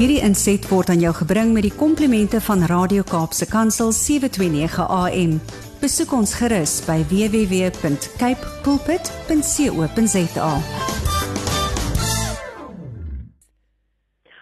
Hierdie inset word aan jou gebring met die komplimente van Radio Kaapse Kansel 729 AM. Besoek ons gerus by www.cape pulpit.co.za.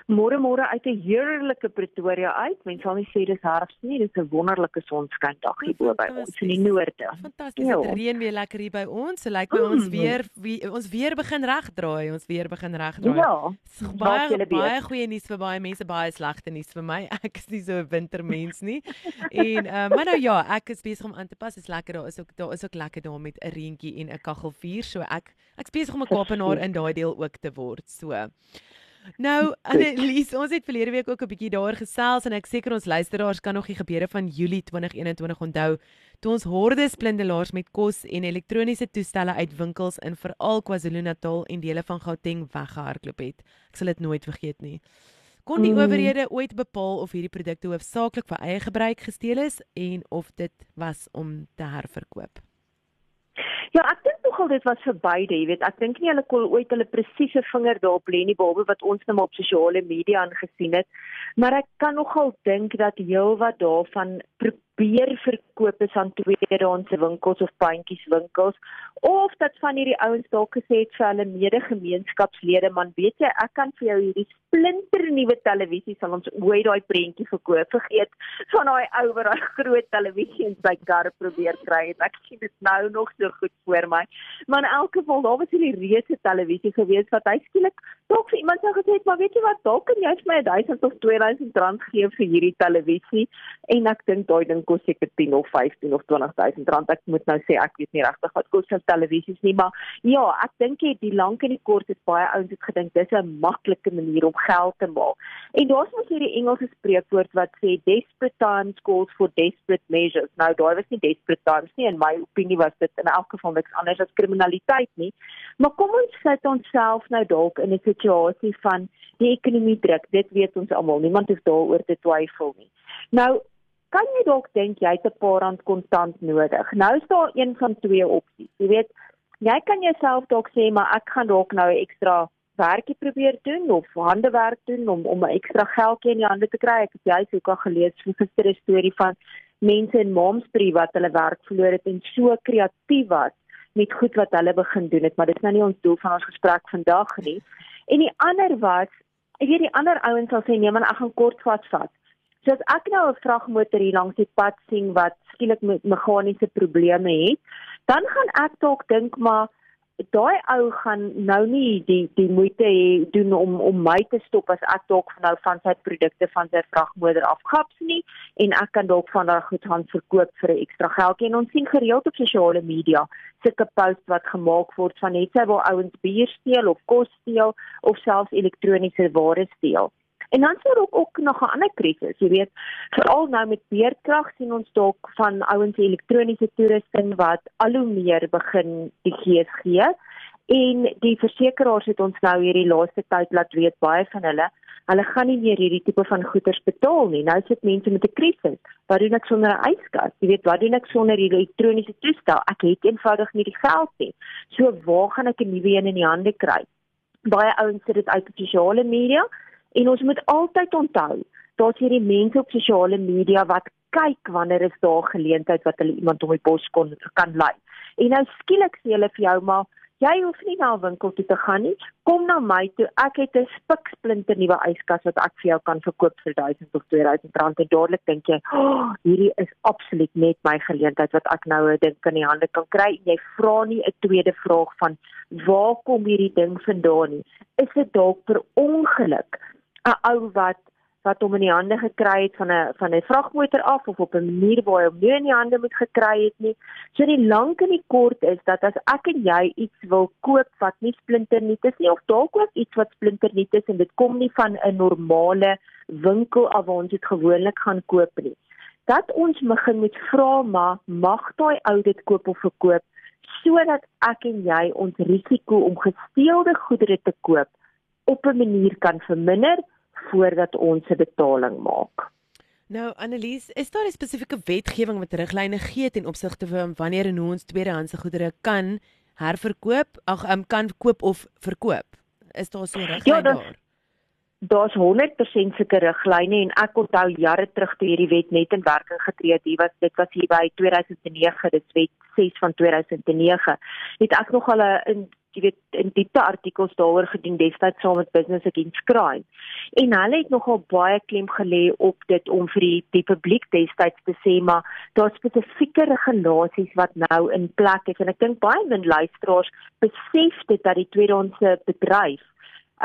Môre môre uit 'n heerlike Pretoria uit. Mense sal nie sê dis herfs nie, dis 'n wonderlike sonskyndag hier bo by ons in die noorde. Fantasties. Ja. Dit reën weer lekker hier by ons. So lyk like by ons mm. weer wie, ons weer begin regdraai. Ons weer begin regdraai. Ja. Baie baie goeie nuus vir baie mense, baie slegte nuus vir my. Ek is nie so 'n wintermens nie. en uh, maar nou ja, ek is besig om aan te pas. Dit is lekker daar is ook daar is ook lekker daar met 'n reentjie en 'n kaggelvuur. So ek ek's besig om 'n Kaapenaar in daai deel ook te word. So Nou, Annelies, ons het verlede week ook 'n bietjie daar gesels en ek seker ons luisteraars kan nog die gebeure van Julie 2021 onthou toe ons hordes blindelaars met kos en elektroniese toestelle uit winkels in veral KwaZulu-Natal en dele van Gauteng weggehardloop het. Ek sal dit nooit vergeet nie. Kon die mm. owerhede ooit bepaal of hierdie produkte hoofsaaklik vir eie gebruik gesteel is en of dit was om te herverkoop? Ja, ek dink nogal dit was vir beide, jy weet, ek dink nie hulle kon ooit hulle presiese vinger daarop lê nie behalwe wat ons nou op sosiale media aangesien het, maar ek kan nogal dink dat heelwat daarvan probeer verkoop is aan tweedehandse winkels of pandjieswinkels of dat van hierdie ouens dalk gesê het vir hulle mede-gemeenskapslede man weet jy ek kan vir jou hierdie splinter nuwe televisie sal ons ooit daai prentjie verkoop. Vergeet van daai ou wat daai groot televisie in sy kar probeer kry het. Ek sien dit nou nog so goed voor my. Maar in elk geval daar was hierdie reuse televisie gewees wat hy skielik dalk vir iemand sou gesê het maar weet jy wat dalk kan jy vir my 1000 of 2000 rand gee vir hierdie televisie en ek dink daai ding kos seker 10 of 15 of 20000 rand. Ek moet nou sê ek weet nie regtig wat kos se televisies nie, maar ja, ek dink jy die lank en die kort is baie ouens het gedink dis 'n maklike manier om geld te maak. En daar's mos hierdie Engelse spreekwoord wat sê desperate times calls for desperate measures. Nou daai was nie desperate times nie in my opinie was dit in elk geval niks anders as kriminaliteit nie. Maar kom ons sit onsself nou dalk in 'n situasie van die ekonomie druk. Dit weet ons almal. Niemand hoef daaroor te twyfel nie. Nou kan jy dalk dink jy het 'n paar rand kontant nodig. Nou is daar een van twee opsies. Jy weet, jy kan jouself dalk sê maar ek gaan dalk nou 'n ekstra werkie probeer doen of handewerk doen om om 'n ekstra geldjie in die hande te kry. Ek het jy ook al gelees van 'n storie van mense in Momsbury wat hulle werk verloor het en so kreatief was met goed wat hulle begin doen het, maar dit is nou nie ons doel van ons gesprek vandag nie. En die ander was, ek weet die ander ouens sal sê nee man, ek gaan kort vat vat. So as ek nou 'n vragmotor hier langs die pad sien wat skielik met meganiese probleme het, dan gaan ek dalk dink maar daai ou gaan nou nie die die moeite hê doen om om my te stop as ek dalk nou van sy produkte van sy vragmotor afgaps nie en ek kan dalk van daai goed gaan verkoop vir 'n ekstra geldjie en ons sien gereeld op sosiale media sulke posts wat gemaak word van net sy waar ouens bier steel of kos steel of selfs elektroniese ware steel. En dan sien ook ook nog 'n ander krisis, jy weet, veral nou met beerkrag sien ons dalk van ouens elektroniese toerusting wat al hoe meer begin die gees gee. En die versekerings het ons nou hierdie laaste tyd laat weet baie van hulle, hulle gaan nie meer hierdie tipe van goederes betaal nie. Nou sit mense met 'n krisis. Wat doen ek sonder 'n yskas? Jy weet, wat doen ek sonder hierdie elektroniese toestel? Ek het eenvoudig nie die geld nie. So waar gaan ek 'n nuwe een in die hande kry? Baie ouens sit dit uit op sosiale media En ons moet altyd onthou, daar's hierdie mense op sosiale media wat kyk wanneer is daar geleentheid wat hulle iemand om die bos kon kan lei. En nou skielik sê hulle vir jou maar jy hoef nie na 'n winkel toe te gaan nie. Kom na my toe. Ek het 'n spiksplinter nuwe yskas wat ek vir jou kan verkoop vir 1000 of 2000 rand. En dadelik dink jy, oh, hierdie is absoluut net my geleentheid wat ek nou 'n ding in die hande kan kry. En jy vra nie 'n tweede vraag van waar kom hierdie ding vandaan nie. Is dit dalk per ongeluk 'n ou wat wat hom in die hande gekry het van 'n van 'n vragmotor af of op 'n manier waar hy hom nie in die hande moet gekry het nie. So die lank en die kort is dat as ek en jy iets wil koop wat nie splinternuut is nie of dalk ook iets wat splinternuut is en dit kom nie van 'n normale winkel af waar ons dit gewoonlik gaan koop nie. Dat ons begin met vra maar mag daai ou dit koop of verkoop sodat ek en jy ons risiko om gesteelde goedere te koop op 'n manier kan verminder voordat ons 'n betaling maak. Nou Annelies, is daar 'n spesifieke wetgewing wat riglyne gee ten opsigte van wanneer en hoe ons tweedehandse goedere kan herverkoop, ag um, kan koop of verkoop? Is daar so 'n riglyn ja, daar? daar's 100% sulke riglyne en ek onthou jare terug toe hierdie wet net in werking getree het. Hier was dit was hier by 2009, dit wet 6 van 2009. Het ek nog al 'n jy weet in diepte artikels daaroor gedoen destyds saam met Business Against Crime. En hulle het nogal baie klem gelê op dit om vir die, die publiek destyds te sê maar daar spesifieke regulasies wat nou in plek is en ek dink baie min luisteraars besef dit dat die tweedehandse bedryf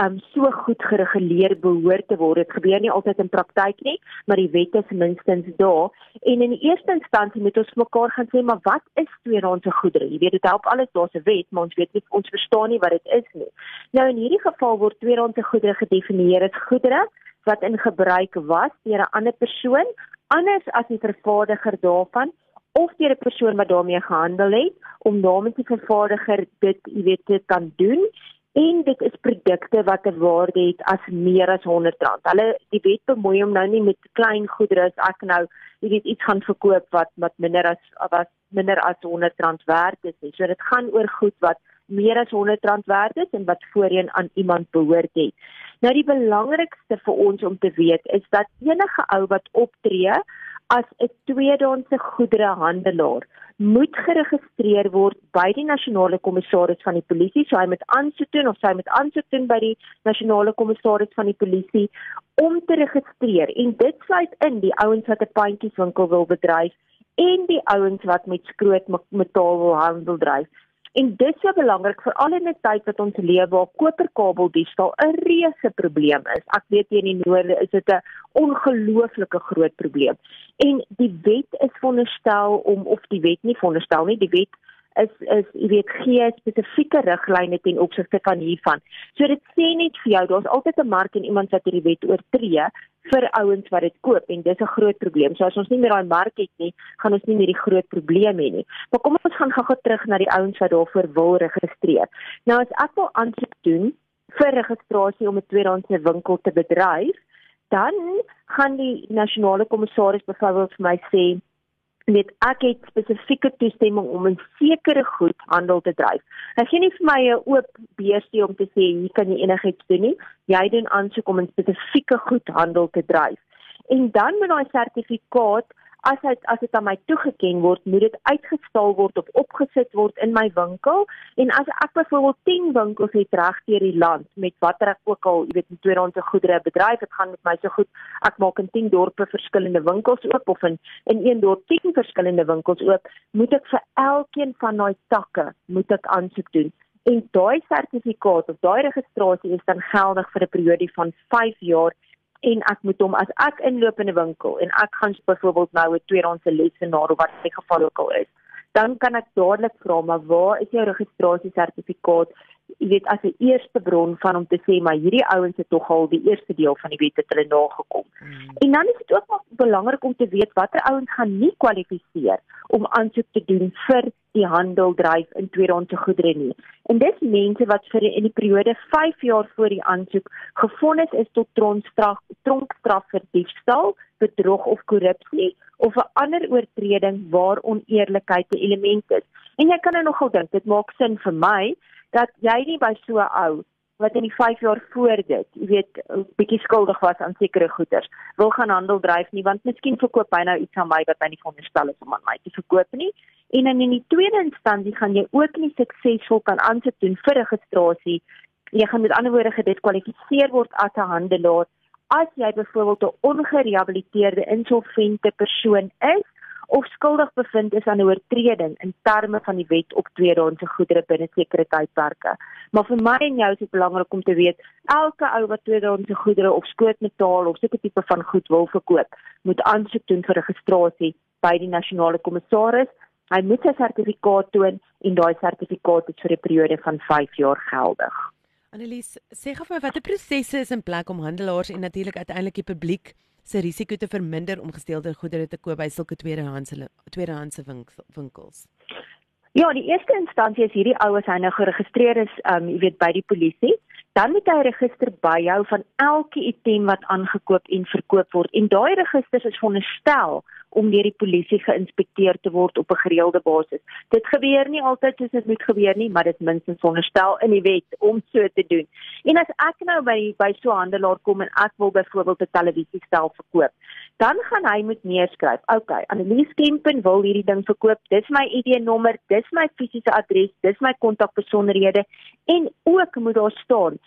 um so goed gereguleer behoort te word. Dit gebeur nie altyd in praktyk nie, maar die wet is minstens daar. En in die eerste instansie moet ons mekaar gaan sê, maar wat is tweedehandse goedere? Jy weet dit help alles daar's 'n wet, maar ons weet nie ons verstaan nie wat dit is nie. Nou in hierdie geval word tweedehandse goedere gedefinieer as goedere wat in gebruik was deur 'n ander persoon, anders as die vervaardiger daarvan of deur 'n persoon wat daarmee gehandel het om namens die vervaardiger dit, jy weet, te kan doen en dit is produkte wat 'n waarde het as meer as R100. Hulle die wet bemoei hom nou nie met klein goedere as ek nou weet iets gaan verkoop wat wat minder as wat minder as R100 werd is nie. So dit gaan oor goed wat meer as R100 werd is en wat voorheen aan iemand behoort het. Nou die belangrikste vir ons om te weet is dat enige ou wat optree as 'n tweedehandse goederehandelaar moet geregistreer word by die nasionale kommissaris van die polisie. So hy moet aansoek doen of sy moet aansoek doen by die nasionale kommissaris van die polisie om te registreer. En dit sluit in die ouens wat 'n pandjieswinkel wil bedryf en die ouens wat met skroot metaal wil handel dryf. En dit is so belangrik veral in 'n tyd wat ons leef waar koperkabeldiefstal 'n reuse probleem is. Ek weet hier in die noorde is dit 'n ongelooflike groot probleem. En die wet is veronderstel om of die wet nie veronderstel nie, die wet is is jy weet gee spesifieke riglyne ten opsigte van hiervan. So dit sê net vir jou daar's altyd 'n mark en iemand wat hierdie wet oortree vir ouens wat dit koop en dis 'n groot probleem. So as ons nie meer daai mark het nie, gaan ons nie meer die groot probleem hê nie. Maar kom ons gaan gou-gou terug na die ouens wat daarvoor wil registreer. Nou as ek wil aansoek doen vir registrasie om 'n tweedehandse winkel te bedryf, dan gaan die nasionale kommissaris byvoorbeeld vir my sê net ek het spesifieke toestemming om 'n sekere goed handel te dryf. Hy gee nie vir my 'n oop beursie om te sê hier kan jy enigiets doen nie. Jy doen aansoek om 'n spesifieke goed handel te dryf. En dan moet daai sertifikaat as dit as dit aan my toegeken word, moet dit uitgestal word of opgesit word in my winkel. En as ek byvoorbeeld 10 winkels het reg deur die land met watter ek ook al, jy weet, in tweedehandse goedere bedryf, dit gaan met my so goed. Ek maak in 10 dorpe verskillende winkels oop of in in een dorp 10 verskillende winkels oop, moet ek vir elkeen van daai takke moet ek aansoek doen. En daai sertifikaat of daai registrasie is dan geldig vir 'n periode van 5 jaar en ek moet hom as ek inloop in 'n winkel en ek gaan byvoorbeeld nou 'n tweedehandse lesenaar of wat in geval ook al is, dan kan ek dadelik vra maar waar is jou registrasiesertifikaat? Jy weet as 'n eerste bron van om te sê maar hierdie ouens het tog al die eerste deel van die wet het hulle nagekom. Hmm. En dan is dit ook belangrik om te weet watter ouens gaan nie kwalifiseer om aansoek te doen vir die handel dryf in tweedehandse goedere nie. En dis mense wat vir in die periode 5 jaar voor die aansoek gefonnis is tot tronkstraf, tronkstraf vir diefstal, bedrog of korrupsie of 'n ander oortreding waar oneerlikheid 'n element is. En jy kan nou nogal dink, dit maak sin vir my dat jy nie by so ou wat in die 5 jaar voor dit, jy weet, bietjie skuldig was aan sekere goederes, wil gaan handel dryf nie want miskien verkoop hy nou iets aan my wat hy nie veronderstel is om aan my te verkoop nie. En in die tweede instansie gaan jy ook nie suksesvol kan aansit doen vir registrasie. Jy gaan met ander woorde gediskwalifiseer word as 'n handelaar as jy byvoorbeeld 'n ongerehabiliteerde insolvente persoon is of skuldig bevind is aan 'n oortreding in terme van die wet op tweedehandse goedere binne sekere tydperke. Maar vir my en jou is dit belangrik om te weet, elke ou wat tweedehandse goedere of skootmetaal of sekere tipe van goed wil verkoop, moet aansoek doen vir registrasie by die nasionale kommissaris. Hy moet sy sertifikaat toon en daai sertifikaat is vir 'n periode van 5 jaar geldig. Annelies, sê gou vir my watter prosesse is in plek om handelaars en natuurlik uiteindelik die publiek se risiko te verminder om gesteelde goedere te koop by sulke tweedehandse tweedehandse winkels? Ja, die eerste instansie is hierdie oues hy nou geregistreer is, um jy weet by die polisie, dan moet hy register byhou van elke item wat aangekoop en verkoop word en daai registers is veronderstel om deur die polisie geïnspekteer te word op 'n gereelde basis. Dit gebeur nie altyd soos dit moet gebeur nie, maar dit minstens onderstel in die wet om so te doen. En as ek nou by by so 'n handelaar kom en ek wil byvoorbeeld 'n televisiestel verkoop, dan gaan hy moet neerskryf. Okay, Annelies Kempen wil hierdie ding verkoop. Dis my ID-nommer, dis my fisiese adres, dis my kontakbesonderhede en ook moet daar staan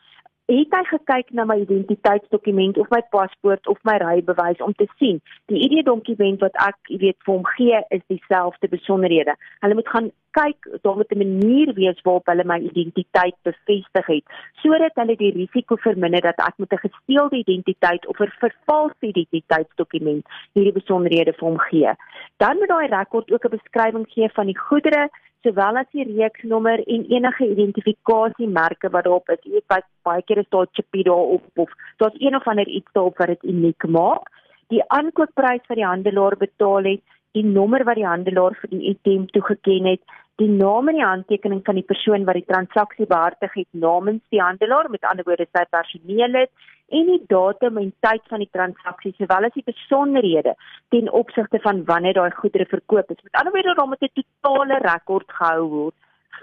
het hy gekyk na my identiteitsdokument of my paspoort of my rybewys om te sien die ID-dokument wat ek, jy weet, vir hom gee is dieselfde besonderhede. Hulle moet gaan kyk daar moet 'n manier wees waarop hulle my identiteit bevestig het sodat hulle die risiko verminder dat ek met 'n gesteelde identiteit of 'n vervalste identiteitsdokument hierdie besonderhede vir hom gee. Dan moet daai rekord ook 'n beskrywing gee van die goedere sowel as die reeksnommer en enige identifikasiemerke wat daarop is. Jy weet baie, keer is daar chipie daarop of daar's een of ander iets daarop wat dit uniek maak. Die aankoopprys wat die handelaar betaal het, die nommer wat die handelaar vir die item toegeken het, die naam en die handtekening van die persoon wat die transaksie behartig het namens die handelaar, met ander woorde sy personeel het en die datum en tyd van die transaksie sowel as die besonderhede ten opsigte van wanneer daai goedere verkoop is. Met ander woorde, daar moet 'n totale rekord gehou word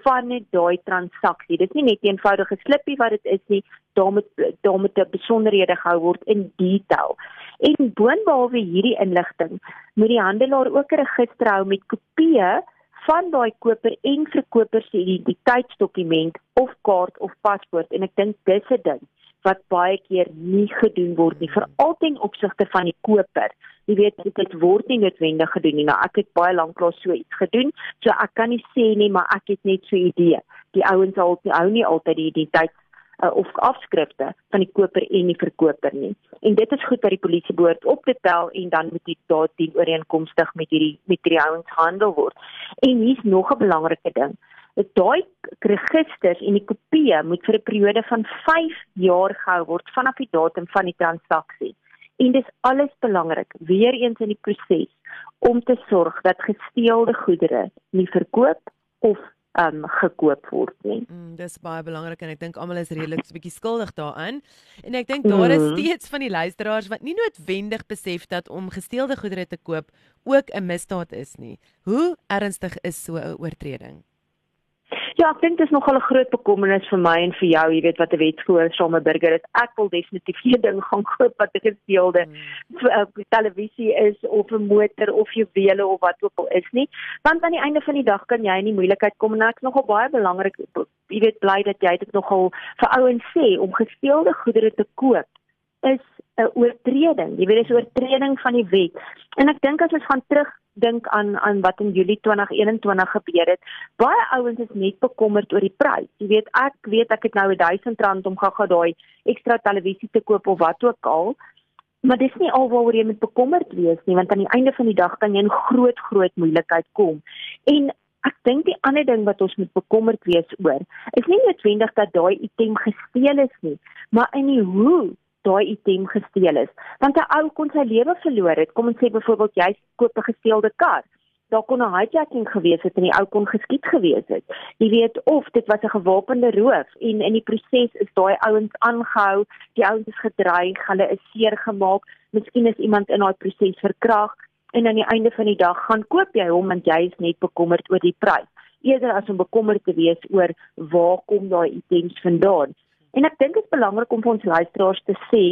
van daai transaksie. Dit is nie net 'n eenvoudige slippie wat dit is nie, daar moet daar moet 'n besonderhede gehou word in detail. En boonbehalwe hierdie inligting, moet die handelaar ook 'n register hou met kopieë van daai koper en verkoper se identiteitsdokument of kaart of paspoort en ek dink dis 'n ding wat baie keer nie gedoen word nie veral ten opsigte van die koper. Jy weet dit word nie noodwendig gedoen nie. Nou ek het baie lank lank so iets gedoen, so ek kan nie sê nie, maar ek het net so 'n idee. Die ouens al hou nie altyd die identiteit uh, of afskrifte van die koper en die verkoper nie. En dit is goed dat die polisie behoort op te tel en dan moet dit daarteen ooreenkomstig met hierdie met die ouens handel word. En hier's nog 'n belangrike ding daai registers en die kopieë moet vir 'n periode van 5 jaar gehou word vanaf die datum van die transaksie. En dis alles belangrik weer eens in die proses om te sorg dat gesteelde goedere nie verkoop of um gekoop word nie. Mm, dis baie belangrik en ek dink almal is redelik 'n bietjie skuldig daaraan. En ek dink daar is mm. steeds van die luisteraars wat nie noodwendig besef dat om gesteelde goedere te koop ook 'n misdaad is nie. Hoe ernstig is so 'n oortreding? Ja, ek dink dit is nogal 'n groot bekommernis vir my en vir jou, jy weet wat 'n wetgehoorsame burger is. Ek wil definitief geen ding gaan koop wat 'n gesteelde uh, televisie is of 'n motor of juwele of wat ook al is nie, want aan die einde van die dag kan jy in die moeilikheid kom en ek is nogal baie belangrik, jy weet bly dat jy dit nogal vir ouens sê om gesteelde goedere te koop is 'n oortreding. Jy weet dis 'n oortreding van die wet. En ek dink as ons gaan terug dink aan aan wat in Julie 2021 gebeur het. Baie ouens is net bekommerd oor die prys. Jy weet, ek weet ek het nou 1000 rand om gaga daai ekstra televisie te koop of wat ook al. Maar dis nie alwaaroor jy moet bekommerd wees nie, want aan die einde van die dag kan jy in groot groot moeilikheid kom. En ek dink die ander ding wat ons moet bekommerd wees oor, is nie noodwendig dat daai item gesteel is nie, maar in die hoe daai item gesteel is. Want 'n ou kon sy lewe verloor het. Kom ons sê byvoorbeeld jy koop 'n gesteelde kar. Daar kon 'n hijacking gewees het en die ou kon geskiet gewees het. Jy weet of dit was 'n gewapende roof en in die proses is daai ouens aangehou, die ouens is gedreig, hulle is seer gemaak, miskien is iemand in daai proses verkragt en aan die einde van die dag gaan koop jy hom want jy is net bekommerd oor die prys eerder as om bekommerd te wees oor waar kom daai items vandaan. En ek dink dit is belangrik om vir ons luisteraars te sê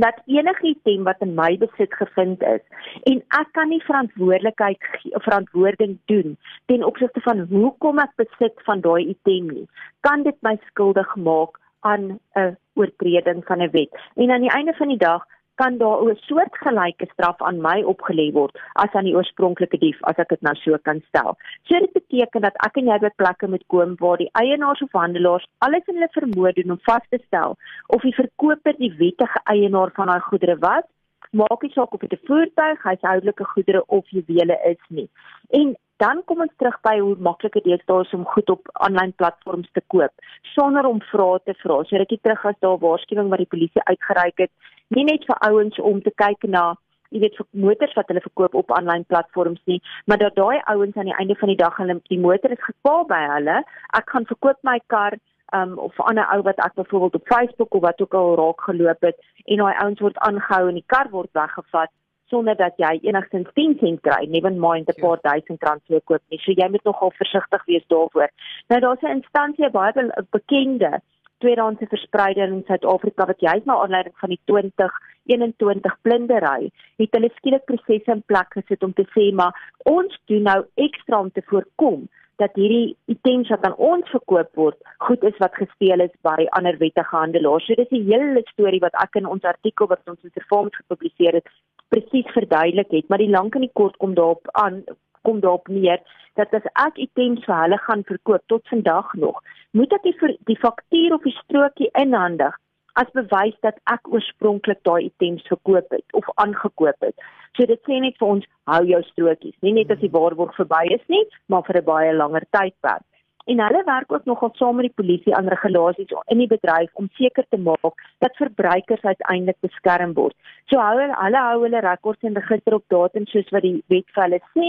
dat enige item wat in my besit gevind is en ek kan nie verantwoordelikheid verantwoording doen ten opsigte van hoekom ek besit van daai item nie kan dit my skuldig maak aan 'n oortreding van 'n wet. En aan die einde van die dag kan daar 'n soortgelyke straf aan my opgelê word as aan die oorspronklike dief as ek dit nou so kan stel. So dit beteken dat ek en jy by plekke moet kom waar die eienaars of handelaars alles in hulle vermoë doen om vas te stel of die verkoper die wettige eienaar van daai goedere was, maak nie saak of dit 'n voertuig, huishoudelike goedere of juwele is nie. En dan kom ons terug by hoe maklik dit is daar om goed op aanlyn platforms te koop sonder om vrae te vra. So rukkie terug as daar waarskuwing wat die polisie uitgereik het nie net vir ouens om te kyk na jy weet motors wat hulle verkoop op aanlyn platforms nie, maar dat daai ouens aan die einde van die dag hulle die motor is gepaal by hulle, ek gaan verkoop my kar um of 'n ander ou wat ek byvoorbeeld op Facebook of wat ook al raak geloop het en daai ouens word aangehou en die kar word weggevat sonder dat jy enigstens 10 sent kry, neven mind 'n paar duisend rand sou koop nie. So jy moet nogal versigtig wees daarvoor. Nou daar's 'n instansie baie bekende tweedehandse verspreider in Suid-Afrika wat juist na aanleiding van die 2021 blindery het hulle skielik prosesse in plek gesit om te sê maar ons doen nou ekstra om te voorkom dat hierdie items wat aan ons verkoop word, goed is wat gesteel is by ander wettige handelaars. So dis 'n hele storie wat ek in ons artikel wat ons in Terforms gepubliseer het, presies verduidelik het, maar die lank en die kort kom daarop aan kom daarop neer dat as ek items vir hulle gaan verkoop tot vandag nog, moet ek die, die faktuur of die strokie inhandig as bewys dat ek oorspronklik daai items verkoop het of aangekoop het. So dit sê net vir ons hou jou strokies, nie net as die waarborg verby is nie, maar vir 'n baie langer tydperk. En hulle werk ook nogal saam met die polisie aan regulasies in die bedryf om seker te maak dat verbruikers uiteindelik beskerm word. So hou hulle hulle hou hulle rekords en register op datum soos wat die wet vir hulle sê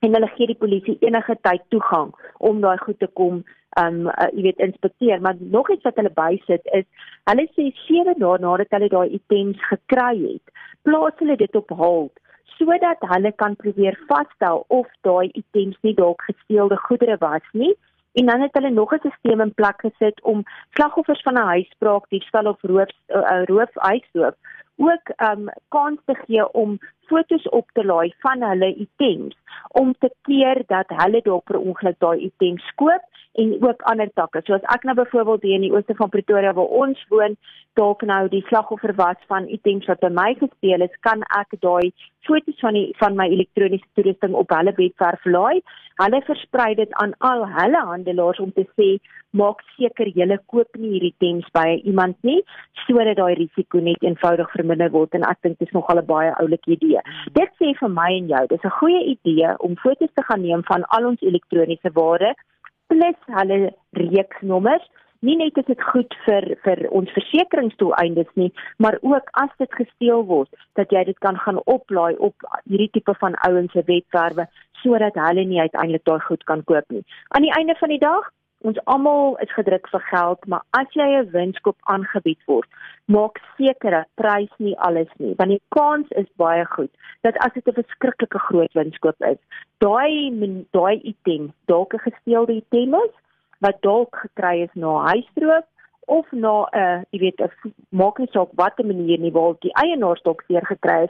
en hulle gee die polisie enige tyd toegang om daai goed te kom um uh, jy weet inspekteer. Maar nog iets wat hulle bysit is hulle sê 7 dae nadat hulle daai items gekry het plaas hulle dit op hold sodat hulle kan probeer vasstel of daai items nie dalk gesteelde goedere was nie. En dan het hulle nog 'n stelsel in plek gesit om slagoffers van 'n huisbraak, diefstal of roof uh, roof huisdoof ook um kans te gee om fotos op te laai van hulle items om te keer dat hulle dalk per ongeluk daai items koop en ook ander takke. So as ek nou byvoorbeeld hier in die ooste van Pretoria waar ons woon, dalk nou die slagoffer was van items wat by my gesteel is, kan ek daai foto's van die van my elektroniese toerusting op hulle webwerf laai. Hulle versprei dit aan al hulle handelaars om te sê maak seker jy koop nie hierdie items by iemand nie sodat daai risiko net eenvoudig verminder word en ek dink dit is nogal 'n baie oulike idee. Dit sê vir my en jou, dis 'n goeie idee om foto's te gaan neem van al ons elektroniese ware plus hulle reeksnommers. Nie net is dit goed vir vir ons versekeringsdoeleindes nie, maar ook as dit gesteel word, dat jy dit kan gaan oplaai op hierdie tipe van ouens se webwerwe sodat hulle nie uiteindelik daai goed kan koop nie. Aan die einde van die dag Ons almal is gedruk vir geld, maar as jy 'n winskoop aangebied word, maak seker dat prys nie alles nie, want die kans is baie goed dat as dit 'n verskriklike groot winskoop is, daai daai item dalk 'n gesteelde item is wat dalk gekry is na huisroof of na 'n uh, jy weet 'n maak nie saak watter manier nie waar die eienaar dalk seer gekry 'n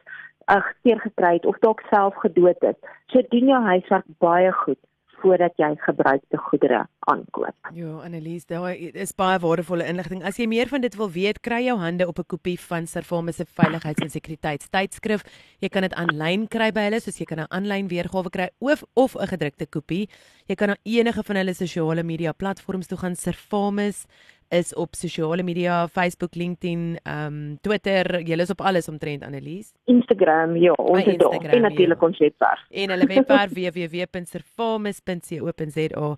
uh, seer gekry het of dalk self gedood het. So doen jou huiswerk baie goed voordat jy gebruikte goedere aankoop. Ja, Annelies, daar is baie waardevolle inligting. As jy meer van dit wil weet, kry jou hande op 'n kopie van Servamus se veiligheids- en sekuriteitstydskrif. Jy kan dit aanlyn kry by hulle, soos jy kan 'n aanlyn weergawe kry of of 'n gedrukte kopie. Jy kan na enige van hulle sosiale media platforms toe gaan, Servamus is op sosiale media, Facebook, LinkedIn, ehm um, Twitter, jy is op alles omtrent Annelies. Instagram, ja, ons is daar. En natuurlik ons webwerf. En hulle webwerf www.servamus.co.za. Ehm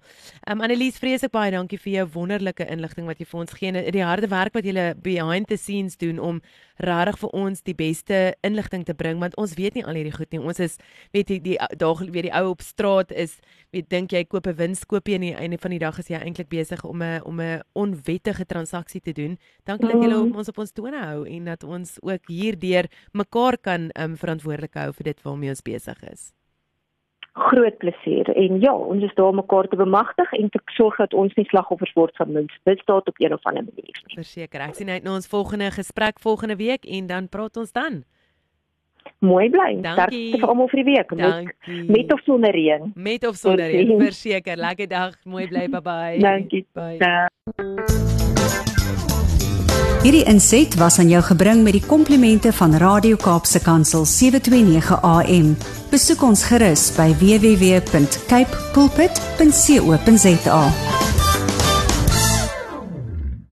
um, Annelies, vreeslik baie dankie vir jou wonderlike inligting wat jy vir ons gee en die harde werk wat jy behind the scenes doen om regtig vir ons die beste inligting te bring want ons weet nie al hierdie goed nie. Ons is weet jy die daag weer die ou op straat is, weet dink jy koop 'n winskoopie en aan die einde van die dag is jy eintlik besig om 'n om 'n onwet wettige transaksie te doen. Dankie dat julle mm. ons op ons tone hou en dat ons ook hierdeur mekaar kan um, verantwoordelik hou vir dit waarmee ons besig is. Groot plesier en ja, ons is daar mekaar te bemagtig en te sorg dat ons nie slagoffers word van misdaad op een of ander manier nie. Verseker, ek sien uit na ons volgende gesprek volgende week en dan praat ons dan. Mooi bly. Dankie vir almal vir die week. Met, met of sonder reën. Met of sonder reën, verseker. Lekker dag. Mooi bly. Bye bye. Dankie. Bye. Hierdie inset was aan jou gebring met die komplimente van Radio Kaapse Kansel 729 AM. Besoek ons gerus by www.cape pulpit.co.za.